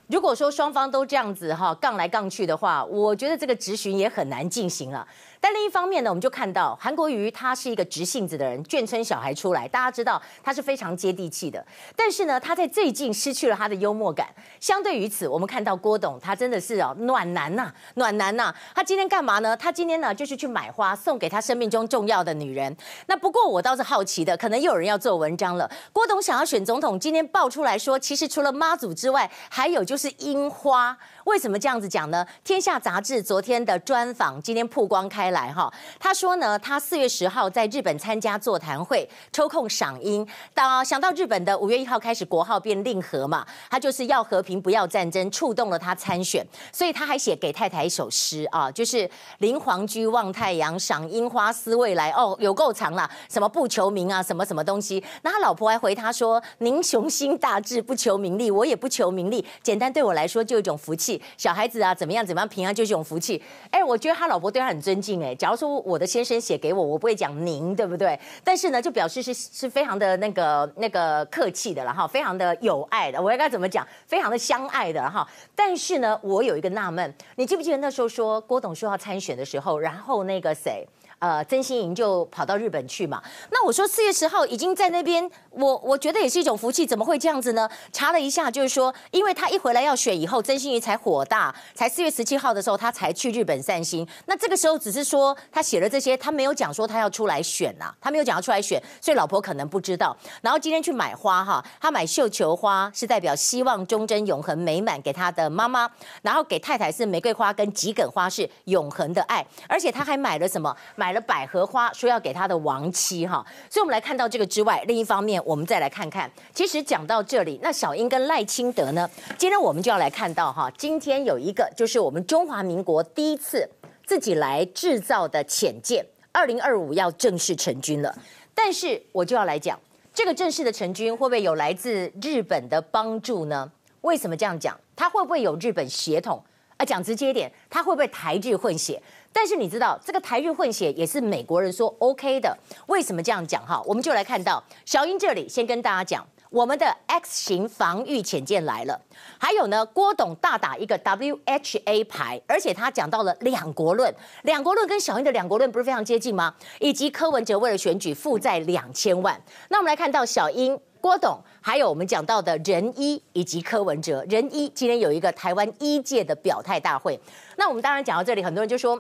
如果说双方都这样子哈杠来杠去的话，我觉得这个质询也很难进行了。但另一方面呢，我们就看到韩国瑜他是一个直性子的人，眷村小孩出来，大家知道他是非常接地气的。但是呢，他在最近失去了他的幽默感。相对于此，我们看到郭董，他真的是哦暖男呐、暖男呐、啊。他今天干嘛呢？他今天呢就是去买花送给他生命中重要的女人。那不过我倒是好奇的，可能又有人要做文章了。郭董想要选总统，今天爆出来说，其实除了妈祖之外，还有就是樱花。为什么这样子讲呢？天下杂志昨天的专访今天曝光开来哈，他说呢，他四月十号在日本参加座谈会，抽空赏樱。到想到日本的五月一号开始国号变令和嘛，他就是要和平不要战争，触动了他参选，所以他还写给太太一首诗啊，就是临皇居望太阳，赏樱花思未来。哦，有够长了，什么不求名啊，什么什么东西。那他老婆还回他说：“您雄心大志，不求名利，我也不求名利，简单对我来说就一种福气。”小孩子啊，怎么样怎么样平安就是一种福气。哎，我觉得他老婆对他很尊敬。哎，假如说我的先生写给我，我不会讲您，对不对？但是呢，就表示是是非常的那个那个客气的了哈，非常的友爱的。我应该怎么讲？非常的相爱的哈。但是呢，我有一个纳闷，你记不记得那时候说郭董说要参选的时候，然后那个谁？呃，曾心莹就跑到日本去嘛。那我说四月十号已经在那边，我我觉得也是一种福气，怎么会这样子呢？查了一下，就是说，因为他一回来要选以后，曾心莹才火大，才四月十七号的时候他才去日本散心。那这个时候只是说他写了这些，他没有讲说他要出来选呐、啊，他没有讲要出来选，所以老婆可能不知道。然后今天去买花哈，他买绣球花是代表希望忠贞永恒美满给他的妈妈，然后给太太是玫瑰花跟桔梗花是永恒的爱，而且他还买了什么？买。了百合花，说要给他的亡妻哈，所以我们来看到这个之外，另一方面，我们再来看看，其实讲到这里，那小英跟赖清德呢，今天我们就要来看到哈，今天有一个就是我们中华民国第一次自己来制造的潜舰，二零二五要正式成军了，但是我就要来讲，这个正式的成军会不会有来自日本的帮助呢？为什么这样讲？他会不会有日本血统？啊，讲直接一点，他会不会台日混血？但是你知道，这个台日混血也是美国人说 OK 的。为什么这样讲？哈，我们就来看到小英这里先跟大家讲，我们的 X 型防御潜舰来了。还有呢，郭董大打一个 WHA 牌，而且他讲到了两国论，两国论跟小英的两国论不是非常接近吗？以及柯文哲为了选举负债两千万。那我们来看到小英。郭董，还有我们讲到的仁医以及柯文哲，仁医今天有一个台湾医界的表态大会。那我们当然讲到这里，很多人就说，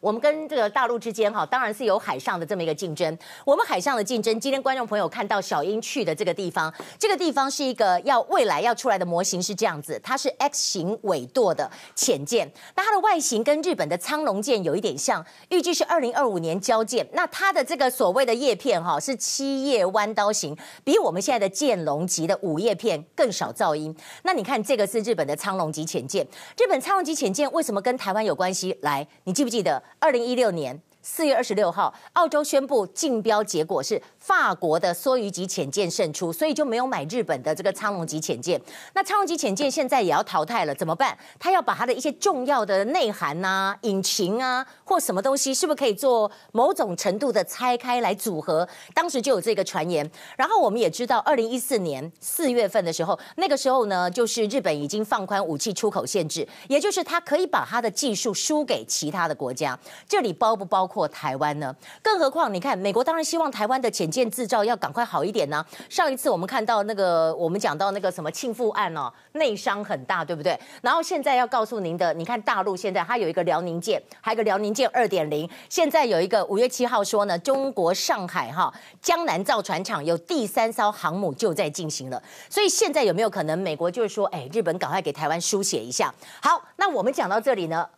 我们跟这个大陆之间哈，当然是有海上的这么一个竞争。我们海上的竞争，今天观众朋友看到小英去的这个地方，这个地方是一个要未来要出来的模型是这样子，它是 X 型纬度的潜舰，那它的外形跟日本的苍龙舰有一点像，预计是二零二五年交舰。那它的这个所谓的叶片哈是七叶弯刀型，比我们现在的剑龙级的五叶片更少噪音。那你看这个是日本的苍龙级潜舰，日本苍龙级潜舰为什么跟台湾有关系？来，你记不记得二零一六年四月二十六号，澳洲宣布竞标结果是？法国的梭鱼级潜舰胜出，所以就没有买日本的这个苍龙级潜舰。那苍龙级潜舰现在也要淘汰了，怎么办？他要把它的一些重要的内涵呐、啊、引擎啊，或什么东西，是不是可以做某种程度的拆开来组合？当时就有这个传言。然后我们也知道，二零一四年四月份的时候，那个时候呢，就是日本已经放宽武器出口限制，也就是他可以把他的技术输给其他的国家。这里包不包括台湾呢？更何况，你看，美国当然希望台湾的潜舰制造要赶快好一点呢、上一次我们看到那个，我们讲到那个什么庆父案哦，内伤很大，对不对？然后现在要告诉您的，你看大陆现在它有一个辽宁舰，还有一个辽宁舰二点零。现在有一个五月七号说呢，中国上海哈江南造船厂有第三艘航母就在进行了。所以现在有没有可能美国就是说，哎，日本赶快给台湾书写一下？好，那我们讲到这里呢，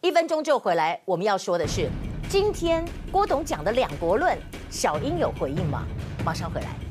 一分钟就回来。我们要说的是。今天郭董讲的两国论，小英有回应吗？马上回来。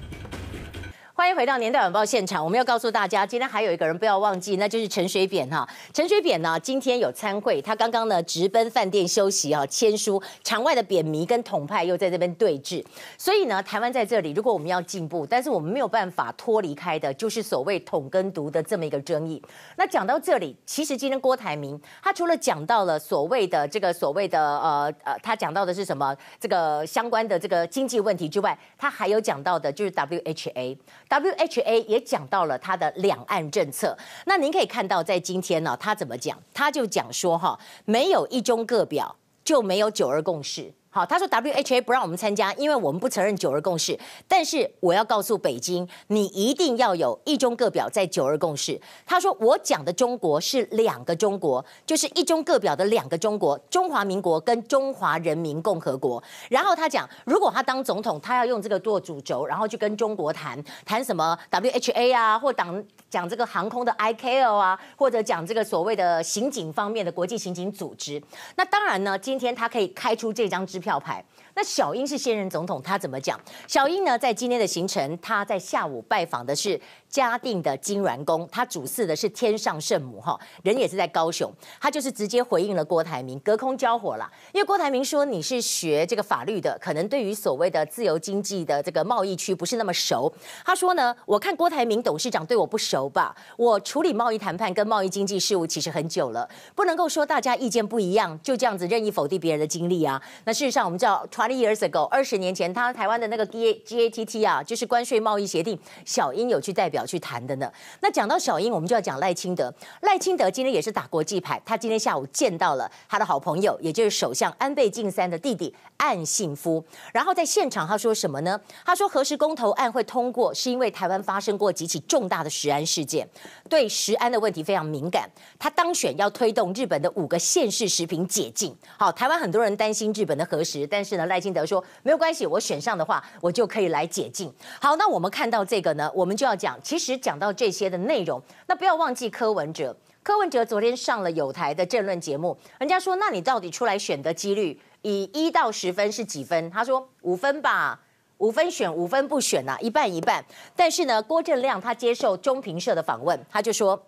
欢迎回到年代晚报现场。我们要告诉大家，今天还有一个人不要忘记，那就是陈水扁哈。陈水扁呢，今天有参会，他刚刚呢直奔饭店休息啊，签书。场外的扁迷跟统派又在这边对峙，所以呢，台湾在这里，如果我们要进步，但是我们没有办法脱离开的，就是所谓统跟独的这么一个争议。那讲到这里，其实今天郭台铭他除了讲到了所谓的这个所谓的呃呃，他讲到的是什么这个相关的这个经济问题之外，他还有讲到的就是 WHA。WHA 也讲到了他的两岸政策，那您可以看到，在今天呢，他怎么讲？他就讲说哈，没有一中各表，就没有九二共识。好，他说 WHA 不让我们参加，因为我们不承认九二共识。但是我要告诉北京，你一定要有一中各表在九二共识。他说我讲的中国是两个中国，就是一中各表的两个中国，中华民国跟中华人民共和国。然后他讲，如果他当总统，他要用这个做主轴，然后去跟中国谈谈什么 WHA 啊，或党讲这个航空的 ICAO 啊，或者讲这个所谓的刑警方面的国际刑警组织。那当然呢，今天他可以开出这张支票牌。那小英是现任总统，他怎么讲？小英呢，在今天的行程，他在下午拜访的是嘉定的金銮宫，他主祀的是天上圣母，哈，人也是在高雄，他就是直接回应了郭台铭，隔空交火了。因为郭台铭说你是学这个法律的，可能对于所谓的自由经济的这个贸易区不是那么熟。他说呢，我看郭台铭董事长对我不熟吧？我处理贸易谈判跟贸易经济事务其实很久了，不能够说大家意见不一样就这样子任意否定别人的经历啊。那事实上我们知道，twenty years ago，二十年前，他台湾的那个 G A GATT 啊，就是关税贸易协定，小英有去代表去谈的呢。那讲到小英，我们就要讲赖清德。赖清德今天也是打国际牌，他今天下午见到了他的好朋友，也就是首相安倍晋三的弟弟岸信夫。然后在现场他说什么呢？他说核实公投案会通过，是因为台湾发生过几起重大的食安事件，对食安的问题非常敏感。他当选要推动日本的五个县市食品解禁。好，台湾很多人担心日本的核食，但是呢，赖清德说：“没有关系，我选上的话，我就可以来解禁。”好，那我们看到这个呢，我们就要讲，其实讲到这些的内容，那不要忘记柯文哲。柯文哲昨天上了友台的政论节目，人家说：“那你到底出来选的几率，以一到十分是几分？”他说：“五分吧，五分选，五分不选啊，一半一半。”但是呢，郭正亮他接受中评社的访问，他就说：“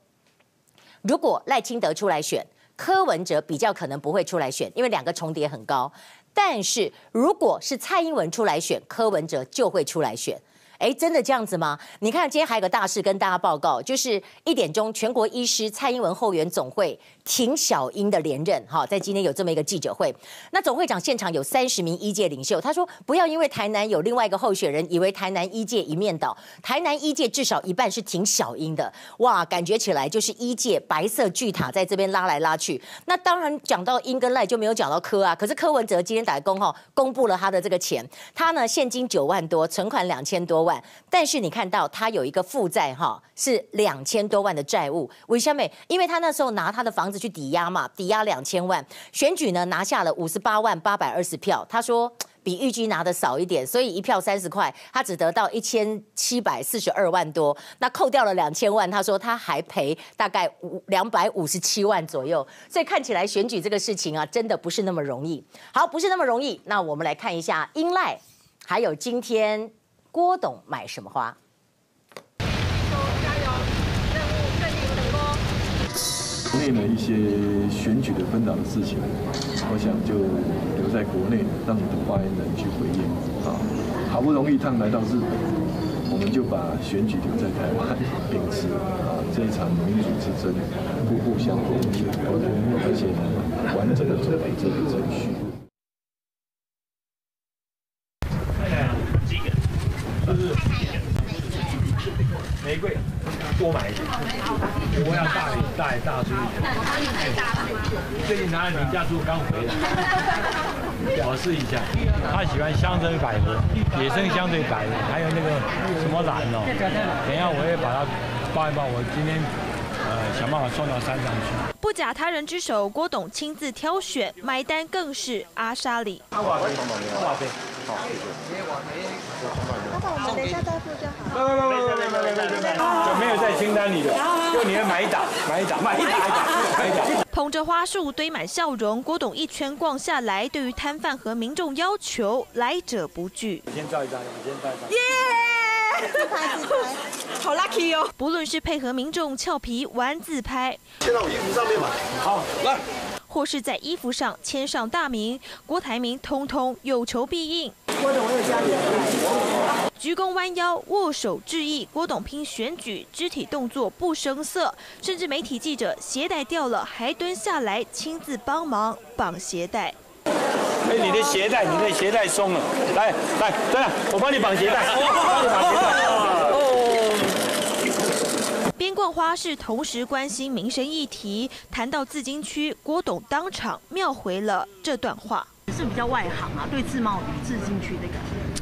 如果赖清德出来选，柯文哲比较可能不会出来选，因为两个重叠很高。”但是，如果是蔡英文出来选，柯文哲就会出来选。哎，真的这样子吗？你看，今天还有个大事跟大家报告，就是一点钟，全国医师蔡英文后援总会挺小英的连任。哈，在今天有这么一个记者会，那总会长现场有三十名医界领袖，他说不要因为台南有另外一个候选人，以为台南医界一面倒。台南医界至少一半是挺小英的。哇，感觉起来就是医界白色巨塔在这边拉来拉去。那当然讲到英跟赖就没有讲到柯啊。可是柯文哲今天打工哈，公布了他的这个钱，他呢现金九万多，存款两千多万。但是你看到他有一个负债哈，是两千多万的债务。为什么？因为他那时候拿他的房子去抵押嘛，抵押两千万，选举呢拿下了五十八万八百二十票。他说。比预计拿的少一点，所以一票三十块，他只得到一千七百四十二万多。那扣掉了两千万，他说他还赔大概五两百五十七万左右。所以看起来选举这个事情啊，真的不是那么容易。好，不是那么容易。那我们来看一下英赖，还有今天郭董买什么花？国内的一些选举的分党的事情，我想就留。在国内，让你的发言人去回应啊！好不容易他们来到日本，我们就把选举留在台湾，秉持啊这一场民主之争，不互相攻击，而且呢，完整的走完这个程序。玫瑰，多买一点。我要大礼大大叔。最近拿了年假，猪刚回来。我试一下，他喜欢香水百合，野生香水百合，还有那个什么兰哦。等一下我也把它抱一抱，我今天呃想办法送到山上去。不假他人之手，郭董亲自挑选，买单更是阿莎里。阿瓦飞，阿瓦飞，好，谢谢。阿爸，我们等一下再付就好。没没没没没没没没没，就没有在清单里的，就你要买一打，买一打，买一打，买一打。捧着花束，堆满笑容，郭董一圈逛下来，对于摊贩和民众要求，来者不拒。先照一张，先照一张。耶！自拍自拍，好 lucky 哦！不论是配合民众俏皮玩自拍，贴到我衣服上面嘛。好，来。或是在衣服上签上大名，郭台铭通通有求必应。郭董，我有家里。鞠躬弯腰握手致意，郭董拼选举，肢体动作不生涩，甚至媒体记者鞋带掉了还蹲下来亲自帮忙绑鞋带。哎，你的鞋带，你的鞋带松了，来来，对了，我帮你绑鞋带，我帮你绑鞋带。哦。边逛花是，同时关心民生议题，谈到自金区，郭董当场妙回了这段话。是比较外行啊，对自贸自金区这个。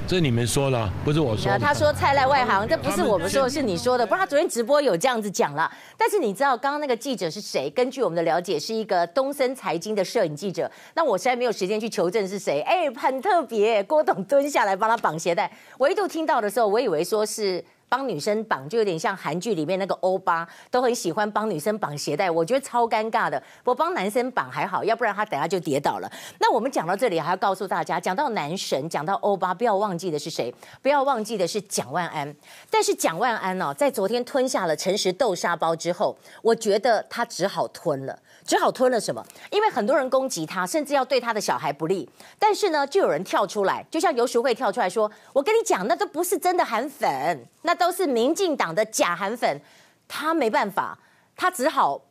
这是你们说了，不是我说的。他说菜赖外行，这不是我们说的，是你说的。不然他昨天直播有这样子讲了。但是你知道刚刚那个记者是谁？根据我们的了解，是一个东森财经的摄影记者。那我实在没有时间去求证是谁。哎，很特别，郭董蹲下来帮他绑鞋带。我一度听到的时候，我以为说是。帮女生绑就有点像韩剧里面那个欧巴，都很喜欢帮女生绑鞋带，我觉得超尴尬的。我帮男生绑还好，要不然他等下就跌倒了。那我们讲到这里，还要告诉大家，讲到男神，讲到欧巴，不要忘记的是谁？不要忘记的是蒋万安。但是蒋万安哦，在昨天吞下了诚实豆沙包之后，我觉得他只好吞了。只好吞了什么？因为很多人攻击他，甚至要对他的小孩不利。但是呢，就有人跳出来，就像游淑慧跳出来说：“我跟你讲，那都不是真的韩粉，那都是民进党的假韩粉。”他没办法，他只好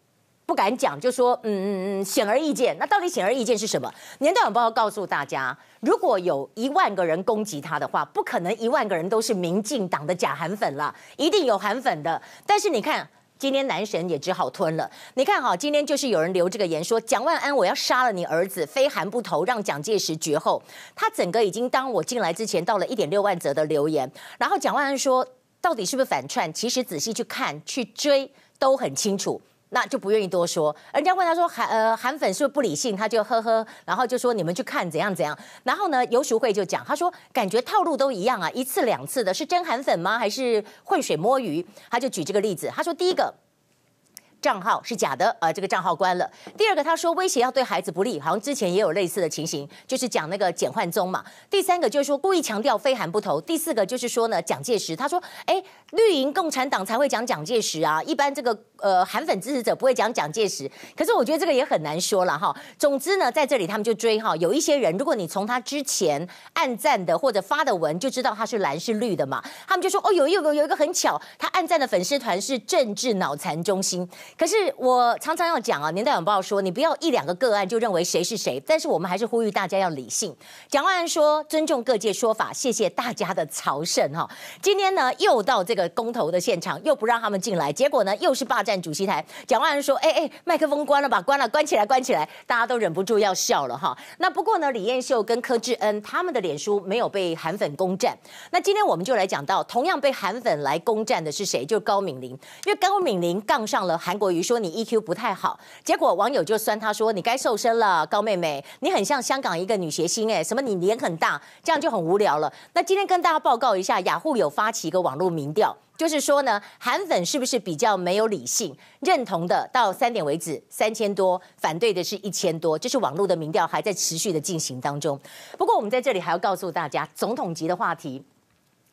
不敢讲，就说：“嗯嗯嗯，显而易见。”那到底显而易见是什么？年代晚报告诉大家，如果有一万个人攻击他的话，不可能一万个人都是民进党的假韩粉了，一定有韩粉的。但是你看。今天男神也只好吞了。你看哈，今天就是有人留这个言说，蒋万安，我要杀了你儿子，非韩不投，让蒋介石绝后。他整个已经当我进来之前到了一点六万则的留言。然后蒋万安说，到底是不是反串？其实仔细去看去追都很清楚。那就不愿意多说。人家问他说韩呃韩粉是不是不理性？他就呵呵，然后就说你们去看怎样怎样。然后呢，游淑慧就讲，他说感觉套路都一样啊，一次两次的，是真韩粉吗？还是混水摸鱼？他就举这个例子，他说第一个。账号是假的，呃，这个账号关了。第二个，他说威胁要对孩子不利，好像之前也有类似的情形，就是讲那个简焕宗嘛。第三个就是说故意强调非韩不投。第四个就是说呢，蒋介石，他说，哎，绿营共产党才会讲蒋介石啊，一般这个呃韩粉支持者不会讲蒋介石。可是我觉得这个也很难说了哈。总之呢，在这里他们就追哈，有一些人，如果你从他之前暗赞的或者发的文就知道他是蓝是绿的嘛，他们就说，哦，有有有有一个很巧，他暗赞的粉丝团是政治脑残中心。可是我常常要讲啊，年代晚报说，你不要一两个个案就认为谁是谁，但是我们还是呼吁大家要理性。蒋万安说尊重各界说法，谢谢大家的朝圣哈。今天呢又到这个公投的现场，又不让他们进来，结果呢又是霸占主席台。蒋万安说，哎哎，麦克风关了吧，关了，关起来，关起来，大家都忍不住要笑了哈。那不过呢，李彦秀跟柯志恩他们的脸书没有被韩粉攻占。那今天我们就来讲到，同样被韩粉来攻占的是谁？就是高敏玲，因为高敏玲杠上了韩国瑜，说你 EQ 不太好，结果网友就酸他说你该瘦身了，高妹妹，你很像香港一个女谐星哎，什么你脸很大，这样就很无聊了。那今天跟大家报告一下，雅虎有发起一个网络民调，就是说呢，韩粉是不是比较没有理性？认同的到三点为止三千多，反对的是一千多，这是网络的民调还在持续的进行当中。不过我们在这里还要告诉大家，总统级的话题。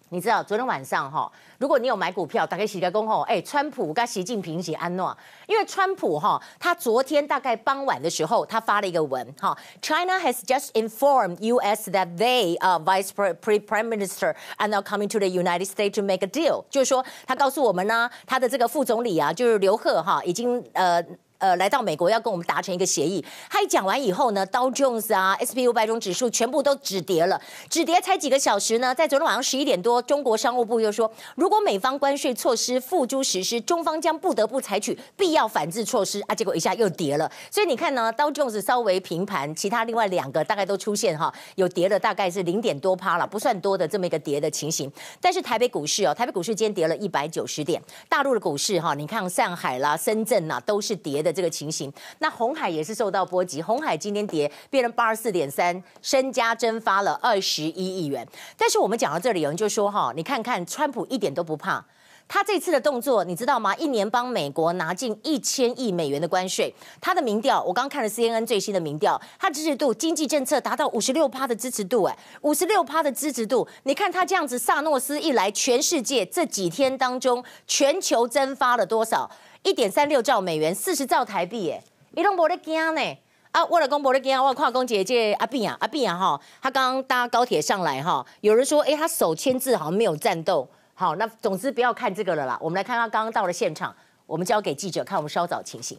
你知道昨天晚上哈，如果你有买股票，打开喜来公吼，哎，川普跟习近平一起安诺，因为川普哈，他昨天大概傍晚的时候，他发了一个文哈，China has just informed U.S. that they, uh, Vice Pre Prime Minister, are now coming to the United States to make a deal，就是说他告诉我们呢，他的这个副总理啊，就是刘鹤哈，已经呃。呃，来到美国要跟我们达成一个协议。他一讲完以后呢，Dow Jones 啊，SP 五百种指数全部都止跌了，止跌才几个小时呢。在昨天晚上十一点多，中国商务部又说，如果美方关税措施付诸实施，中方将不得不采取必要反制措施啊。结果一下又跌了，所以你看呢，Dow Jones 稍微平盘，其他另外两个大概都出现哈，有跌了大概是零点多趴了，不算多的这么一个跌的情形。但是台北股市哦，台北股市今天跌了一百九十点，大陆的股市哈，你看上海啦、深圳呐都是跌的这个情形，那红海也是受到波及，红海今天跌，变成八十四点三，身家蒸发了二十一亿元。但是我们讲到这里，有人就说哈，你看看川普一点都不怕，他这次的动作你知道吗？一年帮美国拿进一千亿美元的关税，他的民调，我刚看了 CNN 最新的民调，他支持度经济政策达到五十六趴的支持度，哎，五十六趴的支持度，你看他这样子，萨诺斯一来，全世界这几天当中，全球蒸发了多少？一点三六兆美元，四十兆台币，哎，你都没得惊呢？啊，我老公没得惊，我跨公姐姐阿碧啊，阿碧啊哈，他刚搭高铁上来哈，有人说，哎，他手签字好像没有战斗，好，那总之不要看这个了啦，我们来看他刚刚到了现场，我们交给记者看我们稍早情形。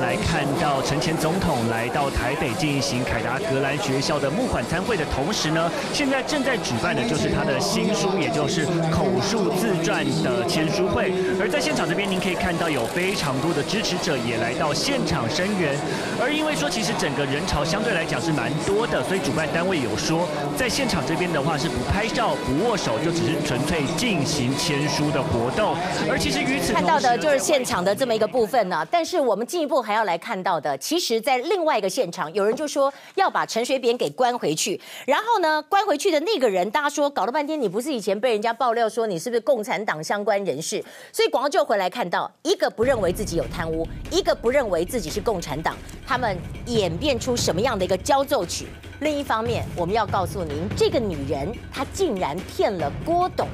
来看到陈前总统来到台北进行凯达格兰学校的募款餐会的同时呢，现在正在举办的就是他的新书，也就是口述自传的签书会。而在现场这边，您可以看到有非常多的支持者也来到现场声援。而因为说其实整个人潮相对来讲是蛮多的，所以主办单位有说，在现场这边的话是不拍照、不握手，就只是纯粹进行签书的活动。而其实与此看到的就是现场的这么一个部分呢、但是我们进一步。还要来看到的，其实，在另外一个现场，有人就说要把陈水扁给关回去。然后呢，关回去的那个人，大家说搞了半天，你不是以前被人家爆料说你是不是共产党相关人士？所以广告就回来看到，一个不认为自己有贪污，一个不认为自己是共产党，他们演变出什么样的一个交奏曲？另一方面，我们要告诉您，这个女人她竟然骗了郭董，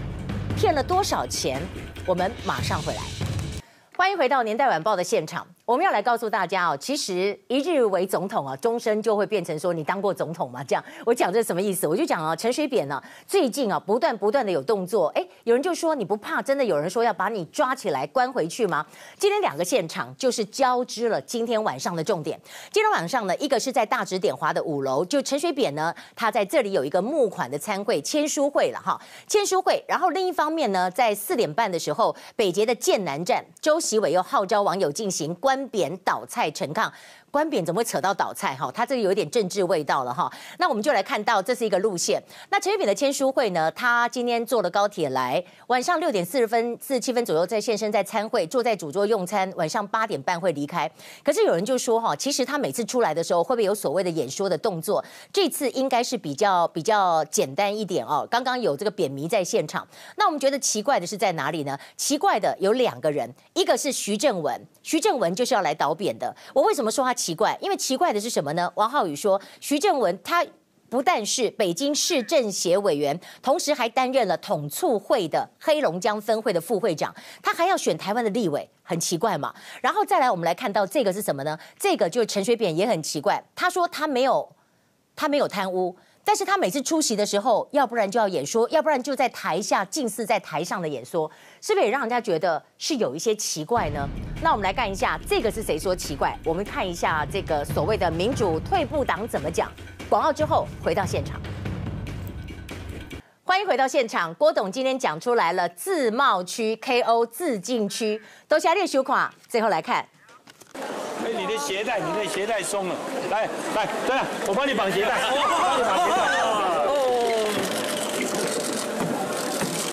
骗了多少钱？我们马上回来，欢迎回到年代晚报的现场。我们要来告诉大家哦，其实一日为总统啊，终身就会变成说你当过总统吗？这样我讲这是什么意思？我就讲啊，陈水扁呢，最近啊不断不断的有动作，哎，有人就说你不怕，真的有人说要把你抓起来关回去吗？今天两个现场就是交织了今天晚上的重点。今天晚上呢，一个是在大直点华的五楼，就陈水扁呢，他在这里有一个募款的餐会签书会了哈，签书会。然后另一方面呢，在四点半的时候，北捷的剑南站，周习伟又号召网友进行关。扁倒菜陈抗。官扁怎么会扯到倒菜哈？他这个有点政治味道了哈。那我们就来看到这是一个路线。那陈水扁的签书会呢？他今天坐了高铁来，晚上六点四十分、四十七分左右在现身，在餐会坐在主桌用餐，晚上八点半会离开。可是有人就说哈，其实他每次出来的时候会不会有所谓的演说的动作？这次应该是比较比较简单一点哦。刚刚有这个扁迷在现场。那我们觉得奇怪的是在哪里呢？奇怪的有两个人，一个是徐正文，徐正文就是要来倒扁的。我为什么说他？奇怪，因为奇怪的是什么呢？王浩宇说，徐正文他不但是北京市政协委员，同时还担任了统促会的黑龙江分会的副会长，他还要选台湾的立委，很奇怪嘛。然后再来，我们来看到这个是什么呢？这个就是陈水扁也很奇怪，他说他没有，他没有贪污。但是他每次出席的时候，要不然就要演说，要不然就在台下近似在台上的演说，是不是也让人家觉得是有一些奇怪呢？那我们来看一下，这个是谁说奇怪？我们看一下这个所谓的民主退步党怎么讲。广告之后回到现场，欢迎回到现场。郭董今天讲出来了，自贸区 KO 自禁区，都下列手款。最后来看。哎，你的鞋带，你的鞋带松了，来来，对了，我帮你绑鞋带，帮你绑鞋带。